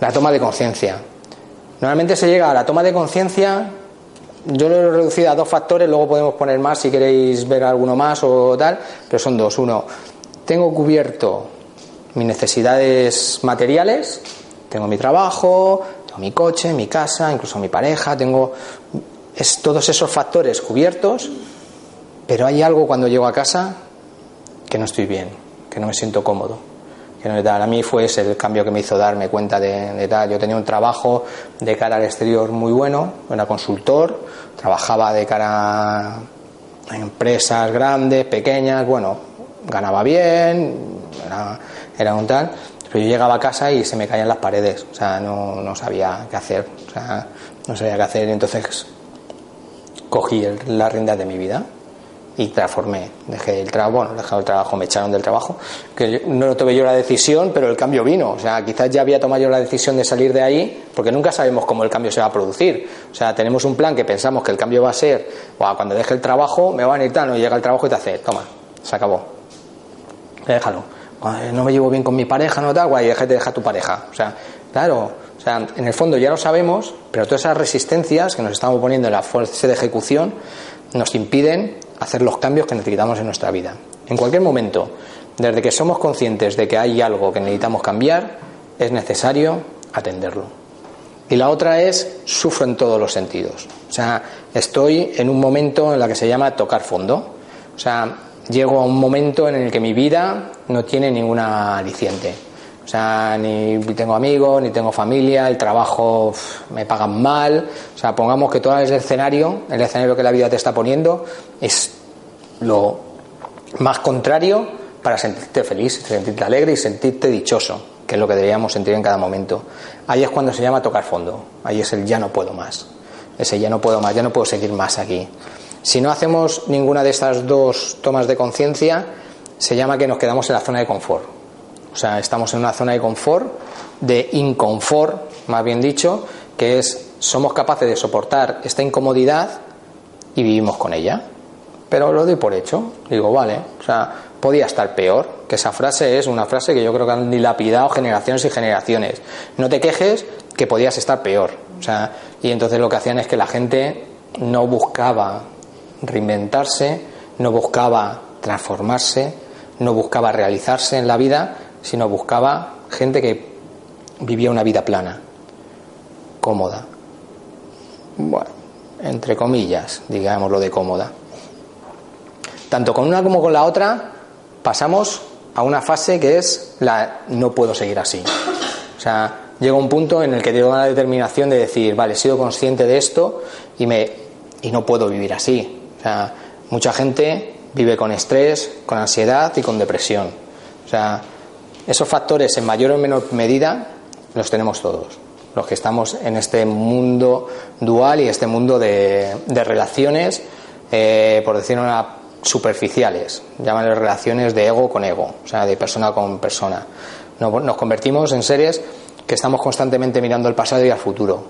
La toma de conciencia. Normalmente se llega a la toma de conciencia, yo lo he reducido a dos factores, luego podemos poner más si queréis ver alguno más o tal, pero son dos. Uno, tengo cubierto mis necesidades materiales, tengo mi trabajo, tengo mi coche, mi casa, incluso mi pareja, tengo todos esos factores cubiertos, pero hay algo cuando llego a casa que no estoy bien, que no me siento cómodo. Que no tal. A mí fue ese el cambio que me hizo darme cuenta de, de tal. Yo tenía un trabajo de cara al exterior muy bueno, era consultor, trabajaba de cara a empresas grandes, pequeñas, bueno, ganaba bien, era, un tal, pero yo llegaba a casa y se me caían las paredes, o sea, no, no sabía qué hacer, o sea, no sabía qué hacer, y entonces cogí el- la rienda de mi vida y transformé, dejé el trabajo, bueno, dejé el trabajo, me echaron del trabajo, que no tuve yo la decisión, pero el cambio vino, o sea, quizás ya había tomado yo la decisión de salir de ahí, porque nunca sabemos cómo el cambio se va a producir, o sea, tenemos un plan que pensamos que el cambio va a ser, "Buah, cuando deje el trabajo me va a venir tal, no llega el trabajo y te hace, toma, se acabó, déjalo. No me llevo bien con mi pareja, no tal, guay, déjate, deja tu pareja. O sea, claro, o sea, en el fondo ya lo sabemos, pero todas esas resistencias que nos estamos poniendo en la fuerza de ejecución nos impiden hacer los cambios que necesitamos en nuestra vida. En cualquier momento, desde que somos conscientes de que hay algo que necesitamos cambiar, es necesario atenderlo. Y la otra es sufro en todos los sentidos. O sea, estoy en un momento en la que se llama tocar fondo. O sea, llego a un momento en el que mi vida no tiene ninguna aliciente. O sea, ni tengo amigos, ni tengo familia, el trabajo me pagan mal. O sea, pongamos que todo el escenario, el escenario que la vida te está poniendo, es lo más contrario para sentirte feliz, sentirte alegre y sentirte dichoso, que es lo que deberíamos sentir en cada momento. Ahí es cuando se llama tocar fondo, ahí es el ya no puedo más, ese ya no puedo más, ya no puedo seguir más aquí. Si no hacemos ninguna de estas dos tomas de conciencia, se llama que nos quedamos en la zona de confort. O sea, estamos en una zona de confort, de inconfort, más bien dicho, que es somos capaces de soportar esta incomodidad y vivimos con ella. Pero lo doy por hecho. Digo, vale, o sea, podía estar peor. Que esa frase es una frase que yo creo que han dilapidado generaciones y generaciones. No te quejes que podías estar peor. O sea, y entonces lo que hacían es que la gente no buscaba reinventarse, no buscaba transformarse, no buscaba realizarse en la vida, sino buscaba gente que vivía una vida plana, cómoda. Bueno, entre comillas, digámoslo de cómoda. Tanto con una como con la otra pasamos a una fase que es la no puedo seguir así. O sea, llega un punto en el que tengo la determinación de decir, vale, he sido consciente de esto y me y no puedo vivir así. O sea, mucha gente vive con estrés, con ansiedad y con depresión. O sea, esos factores en mayor o menor medida los tenemos todos. Los que estamos en este mundo dual y este mundo de, de relaciones, eh, por decirlo una superficiales, llámale relaciones de ego con ego, o sea, de persona con persona. Nos, convertimos en seres que estamos constantemente mirando al pasado y al futuro.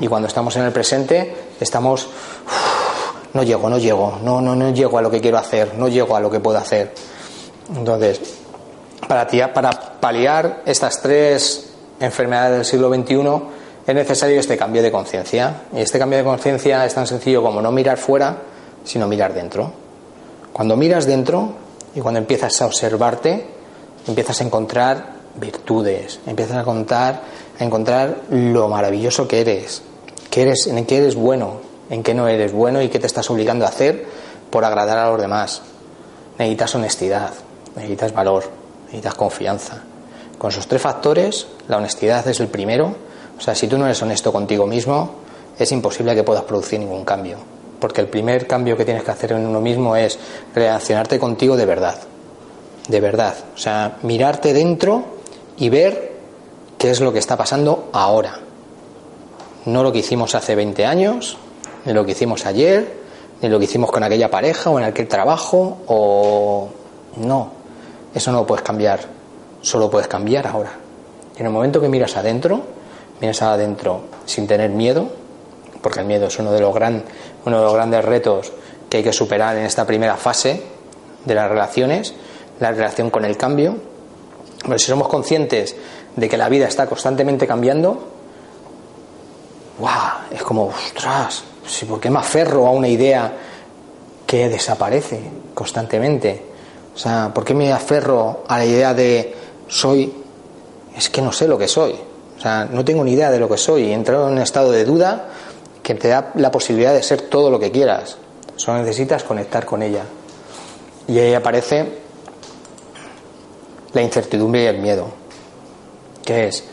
Y cuando estamos en el presente, estamos, "Uf, no llego, no llego, no, no, no llego a lo que quiero hacer, no llego a lo que puedo hacer. Entonces, para, para paliar estas tres enfermedades del siglo XXI es necesario este cambio de conciencia. Y este cambio de conciencia es tan sencillo como no mirar fuera, sino mirar dentro. Cuando miras dentro y cuando empiezas a observarte, empiezas a encontrar virtudes, empiezas a contar, encontrar lo maravilloso que eres, que eres, en qué eres bueno, en qué no eres bueno y qué te estás obligando a hacer por agradar a los demás. Necesitas honestidad, necesitas valor, necesitas confianza. Con esos tres factores, la honestidad es el primero. O sea, si tú no eres honesto contigo mismo, es imposible que puedas producir ningún cambio. porque el primer cambio que tienes que hacer en uno mismo es relacionarte contigo de verdad, de verdad, o sea, mirarte dentro y ver qué es lo que está pasando ahora, no lo que hicimos hace 20 años, ni lo que hicimos ayer, ni lo que hicimos con aquella pareja o en aquel trabajo, o no, eso no lo puedes cambiar, solo puedes cambiar ahora. En el momento que miras adentro, miras adentro sin tener miedo, porque el miedo es uno de los, gran, uno de los grandes retos que hay que superar en esta primera fase de las relaciones, la relación con el cambio. Pero si somos conscientes de que la vida está constantemente cambiando, ¡guau! Es como, ostras, ¿por qué me aferro a una idea que desaparece constantemente? O sea, ¿por qué me aferro a la idea de soy? Es que no sé lo que soy. O sea, no tengo ni idea de lo que soy. He entrado en un estado de duda que te da la posibilidad de ser todo lo que quieras. Solo necesitas conectar con ella. Y ahí aparece la incertidumbre y el miedo. Que es,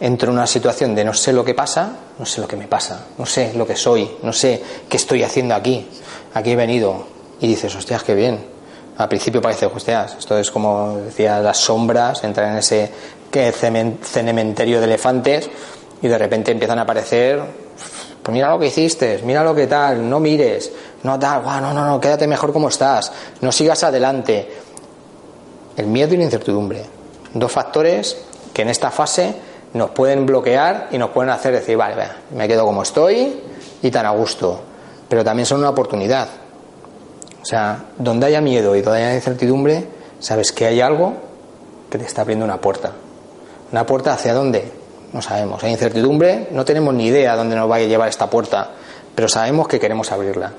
entro en una situación de no sé lo que pasa, no sé lo que me pasa, no sé lo que soy, no sé qué estoy haciendo aquí. Aquí he venido. Y dices, hostias, qué bien. Al principio parece, hostias, esto es como decía, las sombras, entrar en ese cementerio de elefantes y de repente empiezan a aparecer pues mira lo que hiciste, mira lo que tal, no mires, no tal, no, no, no, quédate mejor como estás, no sigas adelante. El miedo y la incertidumbre, dos factores que en esta fase nos pueden bloquear y nos pueden hacer decir, vale, me quedo como estoy y tan a gusto, pero también son una oportunidad. Sea, donde haya miedo y donde haya incertidumbre, sabes que hay algo que te está abriendo una puerta. ¿Una puerta hacia dónde? No sabemos. Hay incertidumbre, no tenemos ni idea dónde nos va a llevar esta puerta, pero sabemos que queremos abrirla.